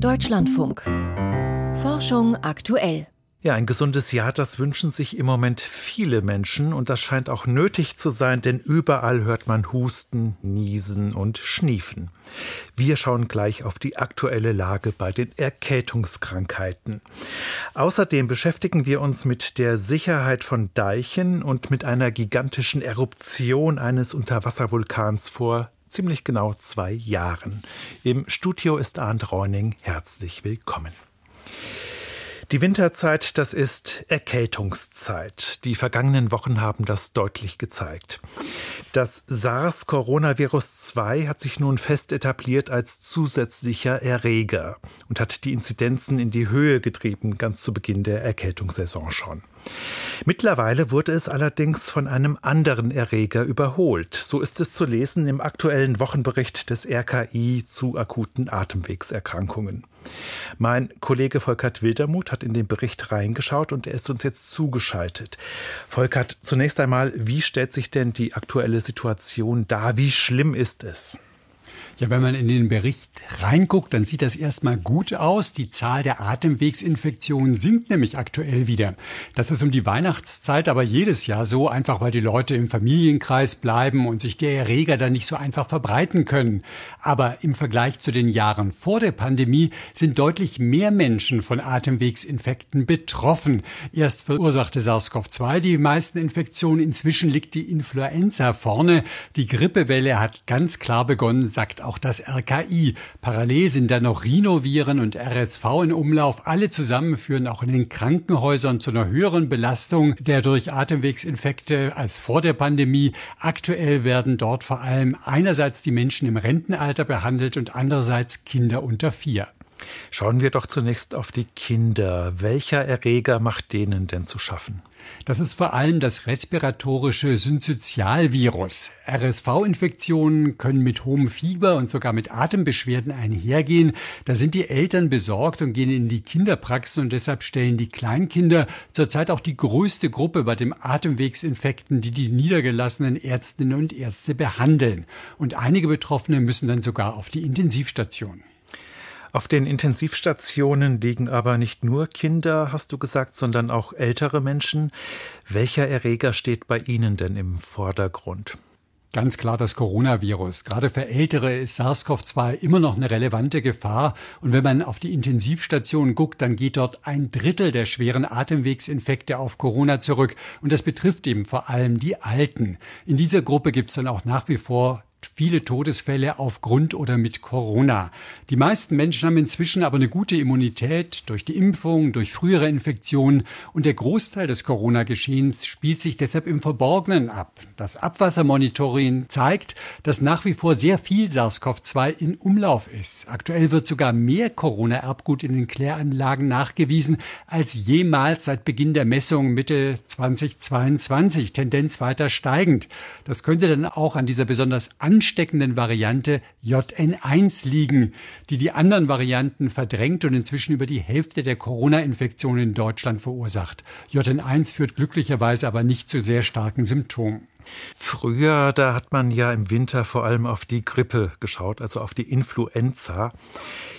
Deutschlandfunk. Forschung aktuell. Ja, ein gesundes Jahr, das wünschen sich im Moment viele Menschen und das scheint auch nötig zu sein, denn überall hört man Husten, Niesen und Schniefen. Wir schauen gleich auf die aktuelle Lage bei den Erkältungskrankheiten. Außerdem beschäftigen wir uns mit der Sicherheit von Deichen und mit einer gigantischen Eruption eines Unterwasservulkans vor ziemlich genau zwei Jahren. Im Studio ist Arndt Reuning. Herzlich willkommen. Die Winterzeit, das ist Erkältungszeit. Die vergangenen Wochen haben das deutlich gezeigt. Das SARS-Coronavirus 2 hat sich nun fest etabliert als zusätzlicher Erreger und hat die Inzidenzen in die Höhe getrieben, ganz zu Beginn der Erkältungssaison schon. Mittlerweile wurde es allerdings von einem anderen Erreger überholt. So ist es zu lesen im aktuellen Wochenbericht des RKI zu akuten Atemwegserkrankungen. Mein Kollege Volkert Wildermuth hat in den Bericht reingeschaut und er ist uns jetzt zugeschaltet. Volkert, zunächst einmal, wie stellt sich denn die aktuelle Situation dar? Wie schlimm ist es? Ja, wenn man in den Bericht reinguckt, dann sieht das erstmal gut aus. Die Zahl der Atemwegsinfektionen sinkt nämlich aktuell wieder. Das ist um die Weihnachtszeit aber jedes Jahr so, einfach weil die Leute im Familienkreis bleiben und sich der Erreger dann nicht so einfach verbreiten können. Aber im Vergleich zu den Jahren vor der Pandemie sind deutlich mehr Menschen von Atemwegsinfekten betroffen. Erst verursachte SARS-CoV-2 die meisten Infektionen. Inzwischen liegt die Influenza vorne. Die Grippewelle hat ganz klar begonnen, sagt auch das RKI. Parallel sind dann noch Rhinoviren und RSV in Umlauf. Alle zusammen führen auch in den Krankenhäusern zu einer höheren Belastung der durch Atemwegsinfekte als vor der Pandemie. Aktuell werden dort vor allem einerseits die Menschen im Rentenalter behandelt und andererseits Kinder unter vier. Schauen wir doch zunächst auf die Kinder. Welcher Erreger macht denen denn zu schaffen? Das ist vor allem das respiratorische Synzytialvirus. RSV-Infektionen können mit hohem Fieber und sogar mit Atembeschwerden einhergehen. Da sind die Eltern besorgt und gehen in die Kinderpraxen und deshalb stellen die Kleinkinder zurzeit auch die größte Gruppe bei den Atemwegsinfekten, die die niedergelassenen Ärztinnen und Ärzte behandeln. Und einige Betroffene müssen dann sogar auf die Intensivstation. Auf den Intensivstationen liegen aber nicht nur Kinder, hast du gesagt, sondern auch ältere Menschen. Welcher Erreger steht bei Ihnen denn im Vordergrund? Ganz klar das Coronavirus. Gerade für Ältere ist SARS-CoV-2 immer noch eine relevante Gefahr. Und wenn man auf die Intensivstationen guckt, dann geht dort ein Drittel der schweren Atemwegsinfekte auf Corona zurück. Und das betrifft eben vor allem die Alten. In dieser Gruppe gibt es dann auch nach wie vor viele Todesfälle aufgrund oder mit Corona. Die meisten Menschen haben inzwischen aber eine gute Immunität durch die Impfung, durch frühere Infektionen und der Großteil des Corona-Geschehens spielt sich deshalb im Verborgenen ab. Das Abwassermonitoring zeigt, dass nach wie vor sehr viel SARS-CoV-2 in Umlauf ist. Aktuell wird sogar mehr Corona-Erbgut in den Kläranlagen nachgewiesen als jemals seit Beginn der Messung Mitte 2022, Tendenz weiter steigend. Das könnte dann auch an dieser besonders ansteckenden Variante JN1 liegen, die die anderen Varianten verdrängt und inzwischen über die Hälfte der Corona-Infektionen in Deutschland verursacht. JN1 führt glücklicherweise aber nicht zu sehr starken Symptomen. Früher, da hat man ja im Winter vor allem auf die Grippe geschaut, also auf die Influenza.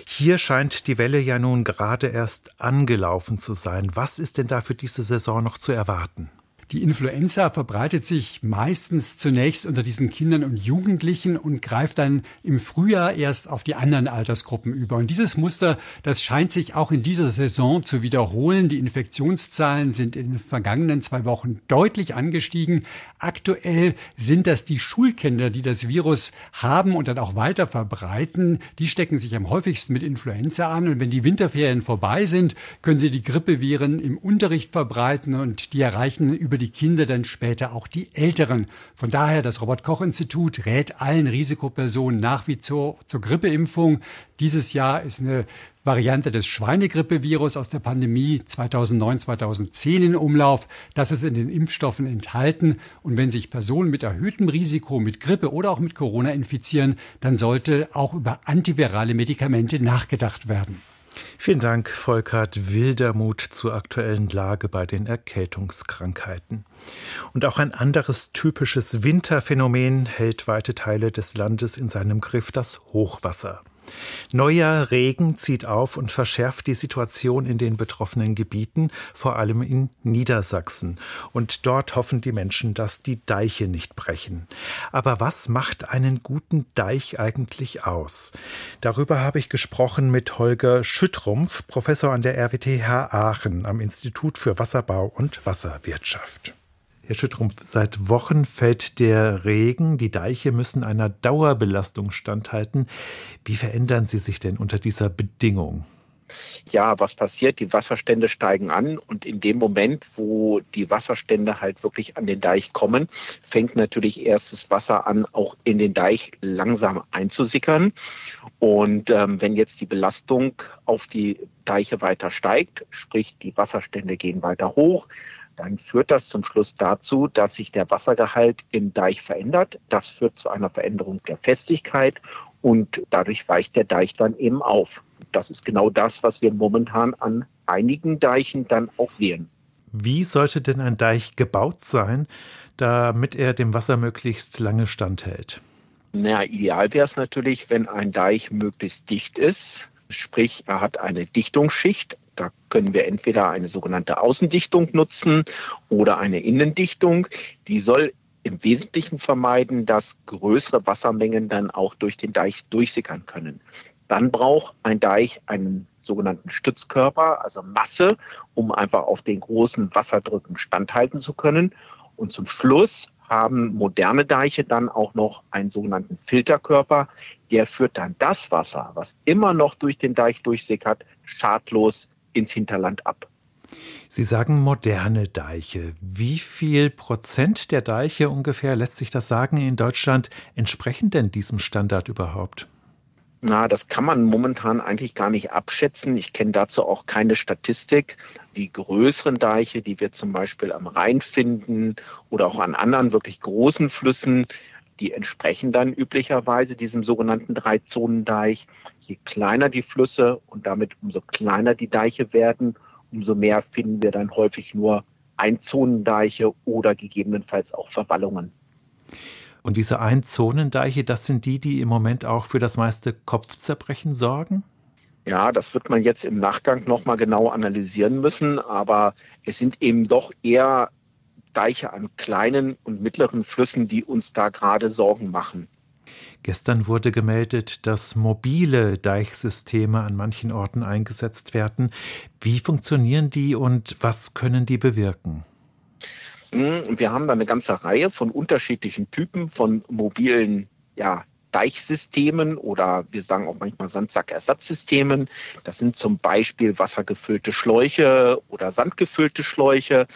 Hier scheint die Welle ja nun gerade erst angelaufen zu sein. Was ist denn da für diese Saison noch zu erwarten? Die Influenza verbreitet sich meistens zunächst unter diesen Kindern und Jugendlichen und greift dann im Frühjahr erst auf die anderen Altersgruppen über. Und dieses Muster, das scheint sich auch in dieser Saison zu wiederholen. Die Infektionszahlen sind in den vergangenen zwei Wochen deutlich angestiegen. Aktuell sind das die Schulkinder, die das Virus haben und dann auch weiter verbreiten. Die stecken sich am häufigsten mit Influenza an. Und wenn die Winterferien vorbei sind, können sie die Grippeviren im Unterricht verbreiten und die erreichen über die Kinder dann später auch die Älteren. Von daher, das Robert-Koch-Institut rät allen Risikopersonen nach wie zur, zur Grippeimpfung. Dieses Jahr ist eine Variante des Schweinegrippevirus aus der Pandemie 2009-2010 in Umlauf. Das ist in den Impfstoffen enthalten. Und wenn sich Personen mit erhöhtem Risiko mit Grippe oder auch mit Corona infizieren, dann sollte auch über antivirale Medikamente nachgedacht werden. Vielen Dank, Volkert Wildermuth zur aktuellen Lage bei den Erkältungskrankheiten. Und auch ein anderes typisches Winterphänomen hält weite Teile des Landes in seinem Griff, das Hochwasser. Neuer Regen zieht auf und verschärft die Situation in den betroffenen Gebieten, vor allem in Niedersachsen. Und dort hoffen die Menschen, dass die Deiche nicht brechen. Aber was macht einen guten Deich eigentlich aus? Darüber habe ich gesprochen mit Holger Schüttrumpf, Professor an der RWTH Aachen am Institut für Wasserbau und Wasserwirtschaft. Herr Schüttrumpf, seit Wochen fällt der Regen. Die Deiche müssen einer Dauerbelastung standhalten. Wie verändern sie sich denn unter dieser Bedingung? Ja, was passiert? Die Wasserstände steigen an und in dem Moment, wo die Wasserstände halt wirklich an den Deich kommen, fängt natürlich erst das Wasser an, auch in den Deich langsam einzusickern. Und ähm, wenn jetzt die Belastung auf die Deiche weiter steigt, sprich die Wasserstände gehen weiter hoch, dann führt das zum Schluss dazu, dass sich der Wassergehalt im Deich verändert. Das führt zu einer Veränderung der Festigkeit und dadurch weicht der Deich dann eben auf. Das ist genau das, was wir momentan an einigen Deichen dann auch sehen. Wie sollte denn ein Deich gebaut sein, damit er dem Wasser möglichst lange standhält? Na, ideal wäre es natürlich, wenn ein Deich möglichst dicht ist. Sprich, er hat eine Dichtungsschicht, da können wir entweder eine sogenannte Außendichtung nutzen oder eine Innendichtung. Die soll im Wesentlichen vermeiden, dass größere Wassermengen dann auch durch den Deich durchsickern können. Dann braucht ein Deich einen sogenannten Stützkörper, also Masse, um einfach auf den großen Wasserdrücken standhalten zu können. Und zum Schluss haben moderne Deiche dann auch noch einen sogenannten Filterkörper. Der führt dann das Wasser, was immer noch durch den Deich durchsickert, schadlos ins Hinterland ab. Sie sagen moderne Deiche. Wie viel Prozent der Deiche ungefähr, lässt sich das sagen, in Deutschland entsprechen denn diesem Standard überhaupt? Na, das kann man momentan eigentlich gar nicht abschätzen. Ich kenne dazu auch keine Statistik. Die größeren Deiche, die wir zum Beispiel am Rhein finden oder auch an anderen wirklich großen Flüssen, die entsprechen dann üblicherweise diesem sogenannten Dreizonendeich. Je kleiner die Flüsse und damit umso kleiner die Deiche werden, umso mehr finden wir dann häufig nur Einzonendeiche oder gegebenenfalls auch Verwallungen. Und diese Einzonendeiche, das sind die, die im Moment auch für das meiste Kopfzerbrechen sorgen? Ja, das wird man jetzt im Nachgang nochmal genau analysieren müssen, aber es sind eben doch eher Deiche an kleinen und mittleren Flüssen, die uns da gerade Sorgen machen. Gestern wurde gemeldet, dass mobile Deichsysteme an manchen Orten eingesetzt werden. Wie funktionieren die und was können die bewirken? Hm, wir haben da eine ganze Reihe von unterschiedlichen Typen von mobilen ja, Deichsystemen oder wir sagen auch manchmal Sandsackersatzsystemen. Das sind zum Beispiel wassergefüllte Schläuche oder sandgefüllte Schläuche.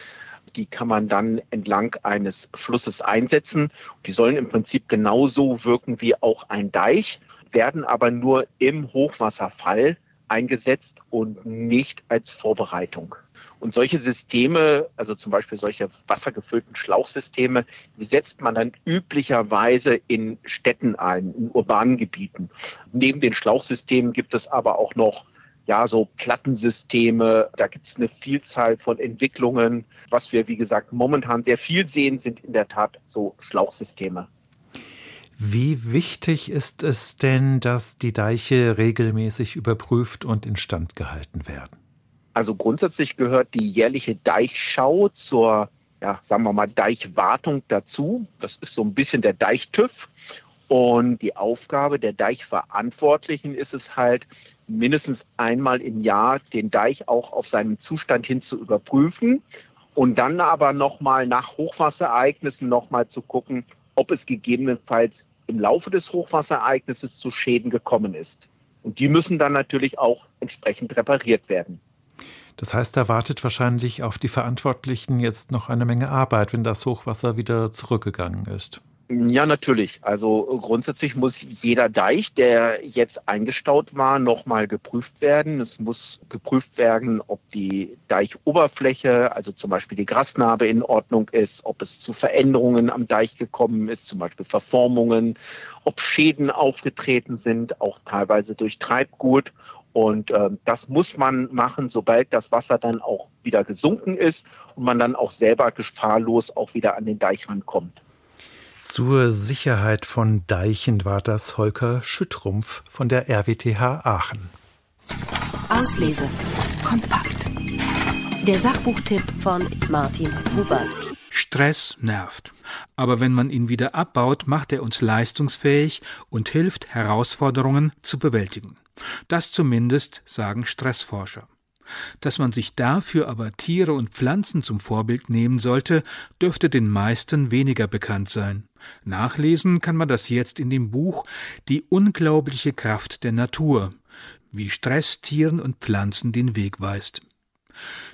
Die kann man dann entlang eines Flusses einsetzen. Die sollen im Prinzip genauso wirken wie auch ein Deich, werden aber nur im Hochwasserfall eingesetzt und nicht als Vorbereitung. Und solche Systeme, also zum Beispiel solche wassergefüllten Schlauchsysteme, die setzt man dann üblicherweise in Städten ein, in urbanen Gebieten. Neben den Schlauchsystemen gibt es aber auch noch ja, so Plattensysteme. Da gibt es eine Vielzahl von Entwicklungen. Was wir, wie gesagt, momentan sehr viel sehen, sind in der Tat so Schlauchsysteme. Wie wichtig ist es denn, dass die Deiche regelmäßig überprüft und instand gehalten werden? Also grundsätzlich gehört die jährliche Deichschau zur, ja, sagen wir mal, Deichwartung dazu. Das ist so ein bisschen der Deichtüv. Und die Aufgabe der Deichverantwortlichen ist es halt, mindestens einmal im Jahr den Deich auch auf seinen Zustand hin zu überprüfen und dann aber nochmal nach Hochwasserereignissen nochmal zu gucken, ob es gegebenenfalls im Laufe des Hochwasserereignisses zu Schäden gekommen ist. Und die müssen dann natürlich auch entsprechend repariert werden. Das heißt, da wartet wahrscheinlich auf die Verantwortlichen jetzt noch eine Menge Arbeit, wenn das Hochwasser wieder zurückgegangen ist. Ja, natürlich. Also grundsätzlich muss jeder Deich, der jetzt eingestaut war, nochmal geprüft werden. Es muss geprüft werden, ob die Deichoberfläche, also zum Beispiel die Grasnarbe in Ordnung ist, ob es zu Veränderungen am Deich gekommen ist, zum Beispiel Verformungen, ob Schäden aufgetreten sind, auch teilweise durch Treibgut. Und äh, das muss man machen, sobald das Wasser dann auch wieder gesunken ist und man dann auch selber gefahrlos auch wieder an den Deich rankommt. Zur Sicherheit von Deichen war das Holker Schüttrumpf von der RWTH Aachen. Auslese. Kompakt. Der Sachbuchtipp von Martin Hubert. Stress nervt. Aber wenn man ihn wieder abbaut, macht er uns leistungsfähig und hilft, Herausforderungen zu bewältigen. Das zumindest sagen Stressforscher. Dass man sich dafür aber Tiere und Pflanzen zum Vorbild nehmen sollte, dürfte den meisten weniger bekannt sein. Nachlesen kann man das jetzt in dem Buch Die unglaubliche Kraft der Natur, wie Stress Tieren und Pflanzen den Weg weist.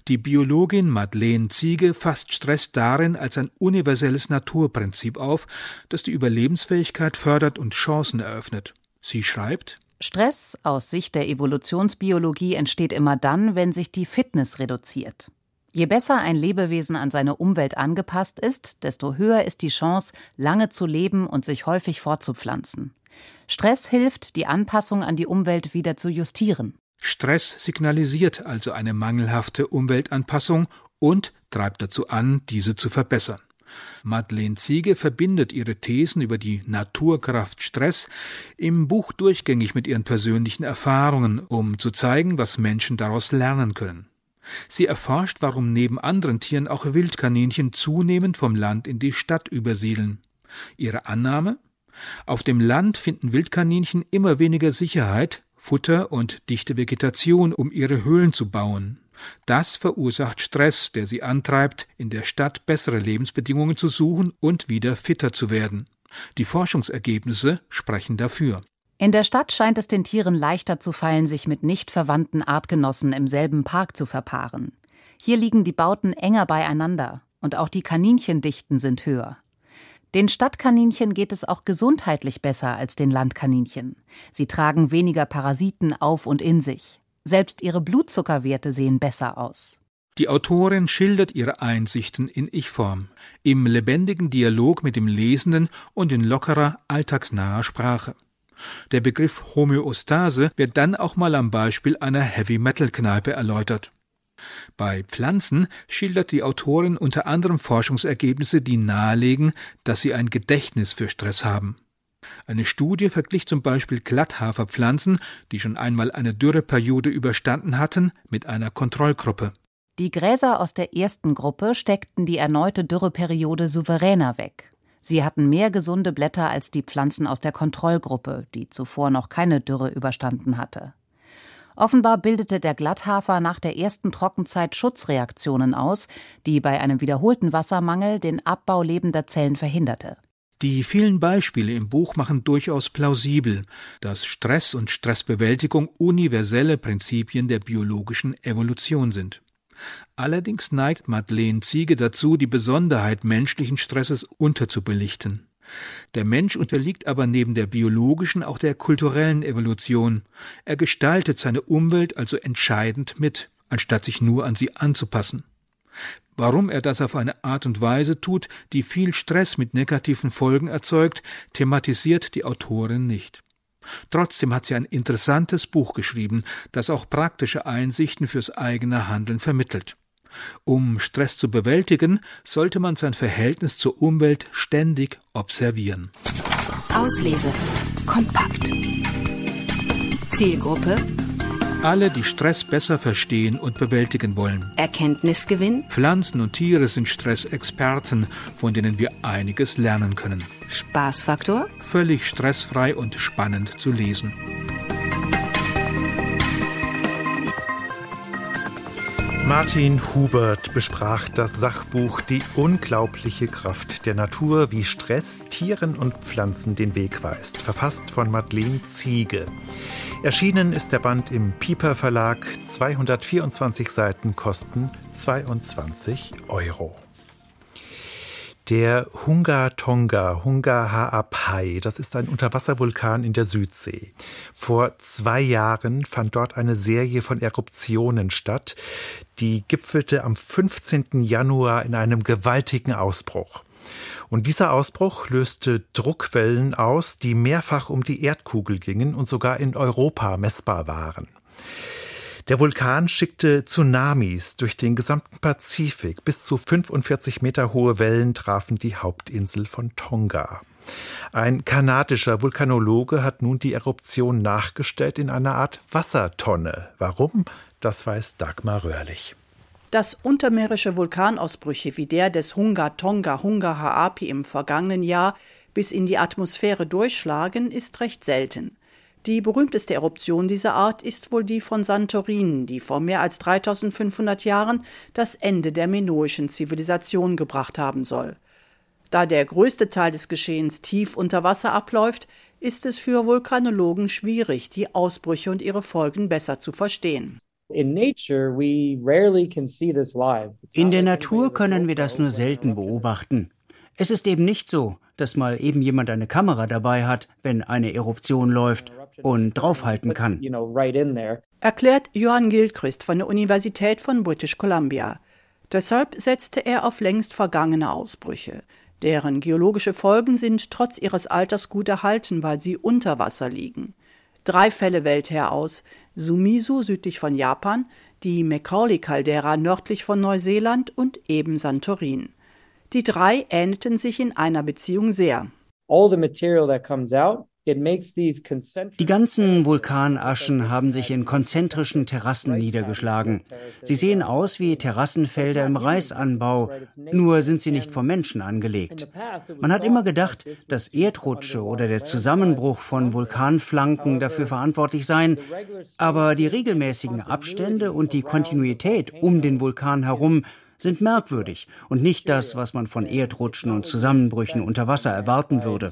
Die Biologin Madeleine Ziege fasst Stress darin als ein universelles Naturprinzip auf, das die Überlebensfähigkeit fördert und Chancen eröffnet. Sie schreibt Stress aus Sicht der Evolutionsbiologie entsteht immer dann, wenn sich die Fitness reduziert. Je besser ein Lebewesen an seine Umwelt angepasst ist, desto höher ist die Chance, lange zu leben und sich häufig fortzupflanzen. Stress hilft, die Anpassung an die Umwelt wieder zu justieren. Stress signalisiert also eine mangelhafte Umweltanpassung und treibt dazu an, diese zu verbessern. Madeleine Ziege verbindet ihre Thesen über die Naturkraft Stress im Buch durchgängig mit ihren persönlichen Erfahrungen, um zu zeigen, was Menschen daraus lernen können. Sie erforscht, warum neben anderen Tieren auch Wildkaninchen zunehmend vom Land in die Stadt übersiedeln. Ihre Annahme? Auf dem Land finden Wildkaninchen immer weniger Sicherheit, Futter und dichte Vegetation, um ihre Höhlen zu bauen. Das verursacht Stress, der sie antreibt, in der Stadt bessere Lebensbedingungen zu suchen und wieder fitter zu werden. Die Forschungsergebnisse sprechen dafür. In der Stadt scheint es den Tieren leichter zu fallen, sich mit nicht verwandten Artgenossen im selben Park zu verpaaren. Hier liegen die Bauten enger beieinander und auch die Kaninchendichten sind höher. Den Stadtkaninchen geht es auch gesundheitlich besser als den Landkaninchen. Sie tragen weniger Parasiten auf und in sich. Selbst ihre Blutzuckerwerte sehen besser aus. Die Autorin schildert ihre Einsichten in Ich-Form, im lebendigen Dialog mit dem Lesenden und in lockerer, alltagsnaher Sprache. Der Begriff Homöostase wird dann auch mal am Beispiel einer Heavy-Metal-Kneipe erläutert. Bei Pflanzen schildert die Autorin unter anderem Forschungsergebnisse, die nahelegen, dass sie ein Gedächtnis für Stress haben. Eine Studie verglich zum Beispiel Glatthaferpflanzen, die schon einmal eine Dürreperiode überstanden hatten, mit einer Kontrollgruppe. Die Gräser aus der ersten Gruppe steckten die erneute Dürreperiode souveräner weg. Sie hatten mehr gesunde Blätter als die Pflanzen aus der Kontrollgruppe, die zuvor noch keine Dürre überstanden hatte. Offenbar bildete der Glatthafer nach der ersten Trockenzeit Schutzreaktionen aus, die bei einem wiederholten Wassermangel den Abbau lebender Zellen verhinderte. Die vielen Beispiele im Buch machen durchaus plausibel, dass Stress und Stressbewältigung universelle Prinzipien der biologischen Evolution sind. Allerdings neigt Madeleine Ziege dazu, die Besonderheit menschlichen Stresses unterzubelichten. Der Mensch unterliegt aber neben der biologischen auch der kulturellen Evolution. Er gestaltet seine Umwelt also entscheidend mit, anstatt sich nur an sie anzupassen. Warum er das auf eine Art und Weise tut, die viel Stress mit negativen Folgen erzeugt, thematisiert die Autorin nicht. Trotzdem hat sie ein interessantes Buch geschrieben, das auch praktische Einsichten fürs eigene Handeln vermittelt. Um Stress zu bewältigen, sollte man sein Verhältnis zur Umwelt ständig observieren. Auslese. Kompakt. Zielgruppe. Alle, die Stress besser verstehen und bewältigen wollen. Erkenntnisgewinn. Pflanzen und Tiere sind Stressexperten, von denen wir einiges lernen können. Spaßfaktor. Völlig stressfrei und spannend zu lesen. Martin Hubert besprach das Sachbuch Die unglaubliche Kraft der Natur, wie Stress Tieren und Pflanzen den Weg weist, verfasst von Madeleine Ziege. Erschienen ist der Band im Piper Verlag, 224 Seiten kosten 22 Euro. Der Hunga Tonga, Hunga Ha'apai, das ist ein Unterwasservulkan in der Südsee. Vor zwei Jahren fand dort eine Serie von Eruptionen statt. Die gipfelte am 15. Januar in einem gewaltigen Ausbruch. Und dieser Ausbruch löste Druckwellen aus, die mehrfach um die Erdkugel gingen und sogar in Europa messbar waren. Der Vulkan schickte Tsunamis durch den gesamten Pazifik. Bis zu 45 Meter hohe Wellen trafen die Hauptinsel von Tonga. Ein kanadischer Vulkanologe hat nun die Eruption nachgestellt in einer Art Wassertonne. Warum? Das weiß Dagmar Röhrlich. Dass untermeerische Vulkanausbrüche wie der des Hunga Tonga Hunga Haapi im vergangenen Jahr bis in die Atmosphäre durchschlagen, ist recht selten. Die berühmteste Eruption dieser Art ist wohl die von Santorin, die vor mehr als 3500 Jahren das Ende der minoischen Zivilisation gebracht haben soll. Da der größte Teil des Geschehens tief unter Wasser abläuft, ist es für Vulkanologen schwierig, die Ausbrüche und ihre Folgen besser zu verstehen. In der Natur können wir das nur selten beobachten. Es ist eben nicht so, dass mal eben jemand eine Kamera dabei hat, wenn eine Eruption läuft und draufhalten kann. Erklärt Johann Gilchrist von der Universität von British Columbia. Deshalb setzte er auf längst vergangene Ausbrüche. Deren geologische Folgen sind trotz ihres Alters gut erhalten, weil sie unter Wasser liegen. Drei Fälle wählt er aus: Sumisu südlich von Japan, die Macaulay-Caldera nördlich von Neuseeland und eben Santorin. Die drei ähnelten sich in einer Beziehung sehr. All the material that comes out die ganzen Vulkanaschen haben sich in konzentrischen Terrassen niedergeschlagen. Sie sehen aus wie Terrassenfelder im Reisanbau, nur sind sie nicht vom Menschen angelegt. Man hat immer gedacht, dass Erdrutsche oder der Zusammenbruch von Vulkanflanken dafür verantwortlich seien, aber die regelmäßigen Abstände und die Kontinuität um den Vulkan herum sind merkwürdig und nicht das, was man von Erdrutschen und Zusammenbrüchen unter Wasser erwarten würde.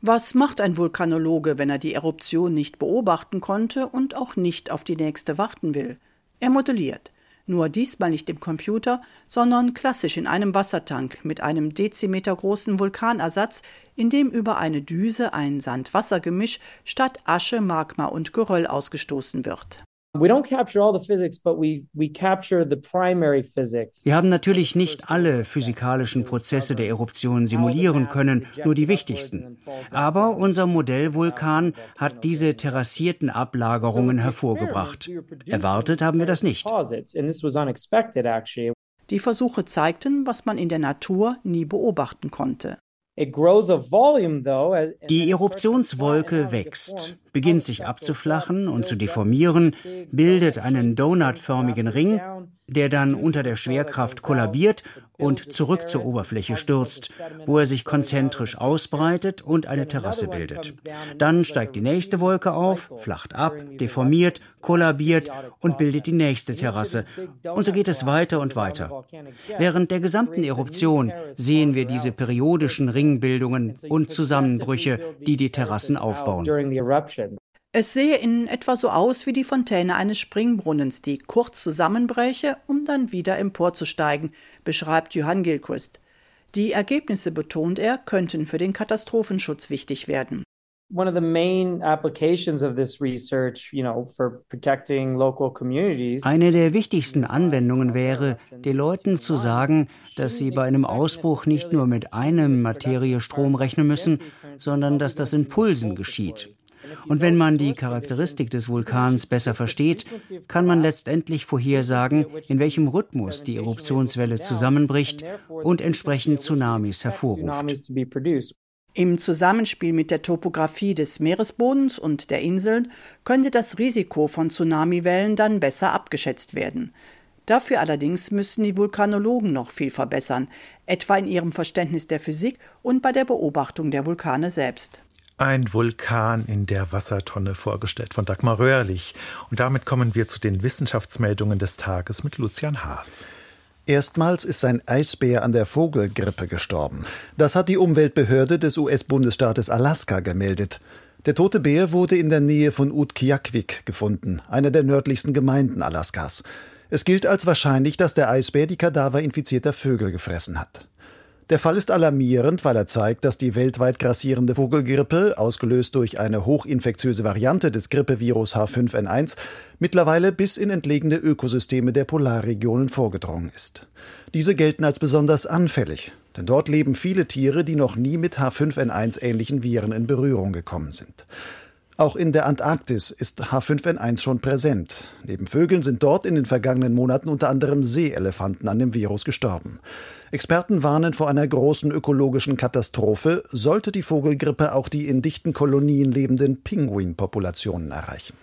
Was macht ein Vulkanologe, wenn er die Eruption nicht beobachten konnte und auch nicht auf die nächste warten will? Er modelliert. Nur diesmal nicht im Computer, sondern klassisch in einem Wassertank mit einem Dezimeter großen Vulkanersatz, in dem über eine Düse ein Sand-Wasser-Gemisch statt Asche, Magma und Geröll ausgestoßen wird. Wir haben natürlich nicht alle physikalischen Prozesse der Eruption simulieren können, nur die wichtigsten. Aber unser Modellvulkan hat diese terrassierten Ablagerungen hervorgebracht. Erwartet haben wir das nicht. Die Versuche zeigten, was man in der Natur nie beobachten konnte. Die Eruptionswolke wächst, beginnt sich abzuflachen und zu deformieren, bildet einen donutförmigen Ring, der dann unter der Schwerkraft kollabiert und zurück zur Oberfläche stürzt, wo er sich konzentrisch ausbreitet und eine Terrasse bildet. Dann steigt die nächste Wolke auf, flacht ab, deformiert, kollabiert und bildet die nächste Terrasse. Und so geht es weiter und weiter. Während der gesamten Eruption sehen wir diese periodischen Ringbildungen und Zusammenbrüche, die die Terrassen aufbauen. Es sehe in etwa so aus wie die Fontäne eines Springbrunnens, die kurz zusammenbräche, um dann wieder emporzusteigen, beschreibt Johann Gilchrist. Die Ergebnisse, betont er, könnten für den Katastrophenschutz wichtig werden. Eine der wichtigsten Anwendungen wäre, den Leuten zu sagen, dass sie bei einem Ausbruch nicht nur mit einem Materiestrom rechnen müssen, sondern dass das in Pulsen geschieht. Und wenn man die Charakteristik des Vulkans besser versteht, kann man letztendlich vorhersagen, in welchem Rhythmus die Eruptionswelle zusammenbricht und entsprechend Tsunamis hervorruft. Im Zusammenspiel mit der Topographie des Meeresbodens und der Inseln könnte das Risiko von Tsunamiwellen dann besser abgeschätzt werden. Dafür allerdings müssen die Vulkanologen noch viel verbessern, etwa in ihrem Verständnis der Physik und bei der Beobachtung der Vulkane selbst. Ein Vulkan in der Wassertonne vorgestellt von Dagmar Röhrlich. Und damit kommen wir zu den Wissenschaftsmeldungen des Tages mit Lucian Haas. Erstmals ist ein Eisbär an der Vogelgrippe gestorben. Das hat die Umweltbehörde des US-Bundesstaates Alaska gemeldet. Der tote Bär wurde in der Nähe von Utqiagvik gefunden, einer der nördlichsten Gemeinden Alaskas. Es gilt als wahrscheinlich, dass der Eisbär die Kadaver infizierter Vögel gefressen hat. Der Fall ist alarmierend, weil er zeigt, dass die weltweit grassierende Vogelgrippe, ausgelöst durch eine hochinfektiöse Variante des Grippevirus H5N1, mittlerweile bis in entlegene Ökosysteme der Polarregionen vorgedrungen ist. Diese gelten als besonders anfällig, denn dort leben viele Tiere, die noch nie mit H5N1 ähnlichen Viren in Berührung gekommen sind. Auch in der Antarktis ist H5N1 schon präsent. Neben Vögeln sind dort in den vergangenen Monaten unter anderem Seeelefanten an dem Virus gestorben. Experten warnen vor einer großen ökologischen Katastrophe, sollte die Vogelgrippe auch die in dichten Kolonien lebenden Pinguinpopulationen erreichen.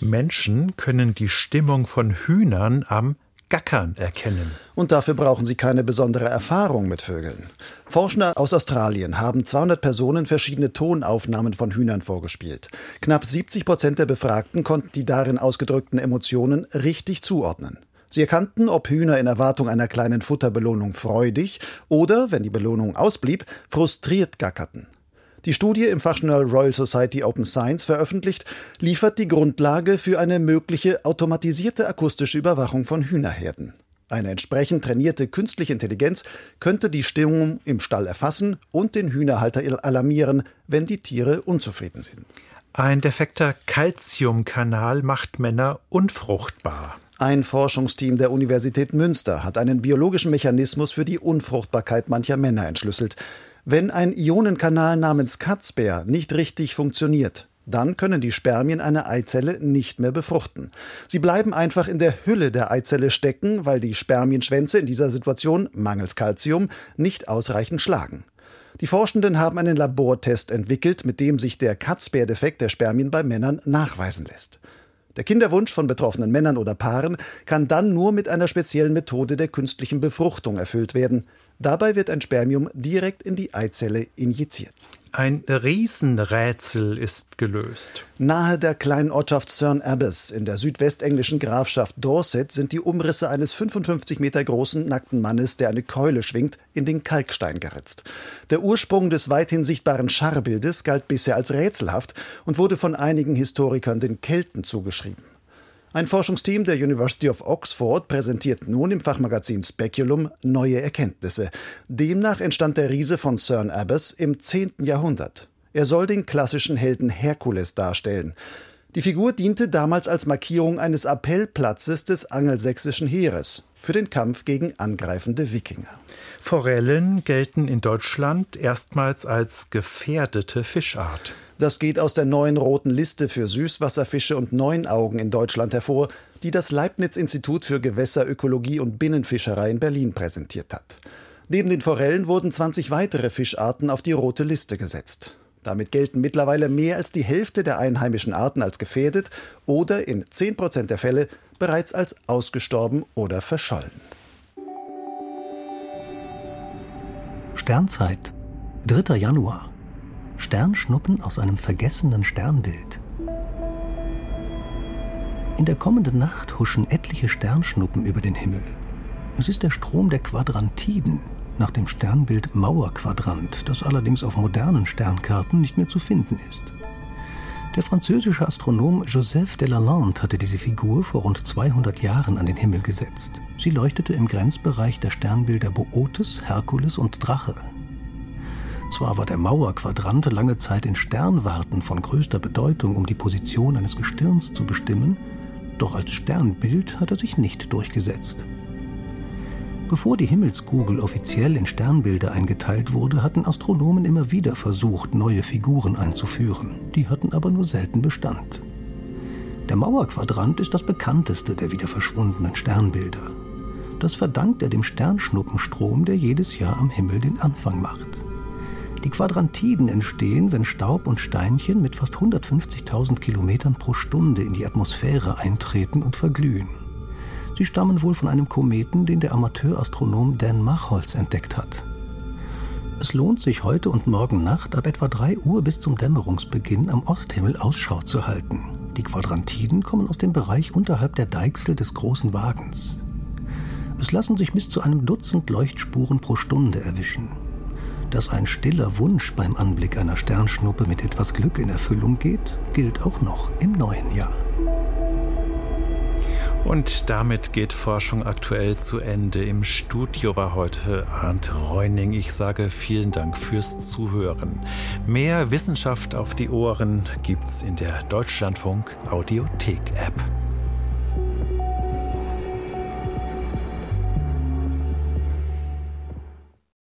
Menschen können die Stimmung von Hühnern am Gackern erkennen. Und dafür brauchen sie keine besondere Erfahrung mit Vögeln. Forscher aus Australien haben 200 Personen verschiedene Tonaufnahmen von Hühnern vorgespielt. Knapp 70 Prozent der Befragten konnten die darin ausgedrückten Emotionen richtig zuordnen. Sie erkannten, ob Hühner in Erwartung einer kleinen Futterbelohnung freudig oder, wenn die Belohnung ausblieb, frustriert gackerten. Die Studie im Fachjournal Royal Society Open Science veröffentlicht, liefert die Grundlage für eine mögliche automatisierte akustische Überwachung von Hühnerherden. Eine entsprechend trainierte künstliche Intelligenz könnte die Stimmung im Stall erfassen und den Hühnerhalter alarmieren, wenn die Tiere unzufrieden sind. Ein defekter Calciumkanal macht Männer unfruchtbar. Ein Forschungsteam der Universität Münster hat einen biologischen Mechanismus für die Unfruchtbarkeit mancher Männer entschlüsselt. Wenn ein Ionenkanal namens Katzbär nicht richtig funktioniert, dann können die Spermien eine Eizelle nicht mehr befruchten. Sie bleiben einfach in der Hülle der Eizelle stecken, weil die Spermienschwänze in dieser Situation mangels Calcium nicht ausreichend schlagen. Die Forschenden haben einen Labortest entwickelt, mit dem sich der Katzbär-Defekt der Spermien bei Männern nachweisen lässt. Der Kinderwunsch von betroffenen Männern oder Paaren kann dann nur mit einer speziellen Methode der künstlichen Befruchtung erfüllt werden. Dabei wird ein Spermium direkt in die Eizelle injiziert. Ein Riesenrätsel ist gelöst. Nahe der kleinen Ortschaft Cern Abbas in der südwestenglischen Grafschaft Dorset sind die Umrisse eines 55 Meter großen nackten Mannes, der eine Keule schwingt, in den Kalkstein geritzt. Der Ursprung des weithin sichtbaren Scharbildes galt bisher als rätselhaft und wurde von einigen Historikern den Kelten zugeschrieben. Ein Forschungsteam der University of Oxford präsentiert nun im Fachmagazin Speculum neue Erkenntnisse. Demnach entstand der Riese von Cern Abbas im 10. Jahrhundert. Er soll den klassischen Helden Herkules darstellen. Die Figur diente damals als Markierung eines Appellplatzes des angelsächsischen Heeres für den Kampf gegen angreifende Wikinger. Forellen gelten in Deutschland erstmals als gefährdete Fischart. Das geht aus der neuen roten Liste für Süßwasserfische und Neunaugen in Deutschland hervor, die das Leibniz-Institut für Gewässerökologie und Binnenfischerei in Berlin präsentiert hat. Neben den Forellen wurden 20 weitere Fischarten auf die rote Liste gesetzt. Damit gelten mittlerweile mehr als die Hälfte der einheimischen Arten als gefährdet oder in 10 Prozent der Fälle bereits als ausgestorben oder verschollen. Sternzeit, 3. Januar. Sternschnuppen aus einem vergessenen Sternbild. In der kommenden Nacht huschen etliche Sternschnuppen über den Himmel. Es ist der Strom der Quadrantiden nach dem Sternbild Mauerquadrant, das allerdings auf modernen Sternkarten nicht mehr zu finden ist. Der französische Astronom Joseph de Lalande hatte diese Figur vor rund 200 Jahren an den Himmel gesetzt. Sie leuchtete im Grenzbereich der Sternbilder Bootes, Herkules und Drache. Zwar war der Mauerquadrant lange Zeit in Sternwarten von größter Bedeutung, um die Position eines Gestirns zu bestimmen, doch als Sternbild hat er sich nicht durchgesetzt. Bevor die Himmelskugel offiziell in Sternbilder eingeteilt wurde, hatten Astronomen immer wieder versucht, neue Figuren einzuführen. Die hatten aber nur selten Bestand. Der Mauerquadrant ist das bekannteste der wieder verschwundenen Sternbilder. Das verdankt er dem Sternschnuppenstrom, der jedes Jahr am Himmel den Anfang macht. Die Quadrantiden entstehen, wenn Staub und Steinchen mit fast 150.000 Kilometern pro Stunde in die Atmosphäre eintreten und verglühen. Sie stammen wohl von einem Kometen, den der Amateurastronom Dan Machholz entdeckt hat. Es lohnt sich heute und morgen Nacht ab etwa 3 Uhr bis zum Dämmerungsbeginn am Osthimmel Ausschau zu halten. Die Quadrantiden kommen aus dem Bereich unterhalb der Deichsel des großen Wagens. Es lassen sich bis zu einem Dutzend Leuchtspuren pro Stunde erwischen dass ein stiller Wunsch beim Anblick einer Sternschnuppe mit etwas Glück in Erfüllung geht, gilt auch noch im neuen Jahr. Und damit geht Forschung aktuell zu Ende. Im Studio war heute Arndt Reuning. Ich sage vielen Dank fürs Zuhören. Mehr Wissenschaft auf die Ohren gibt's in der Deutschlandfunk Audiothek App.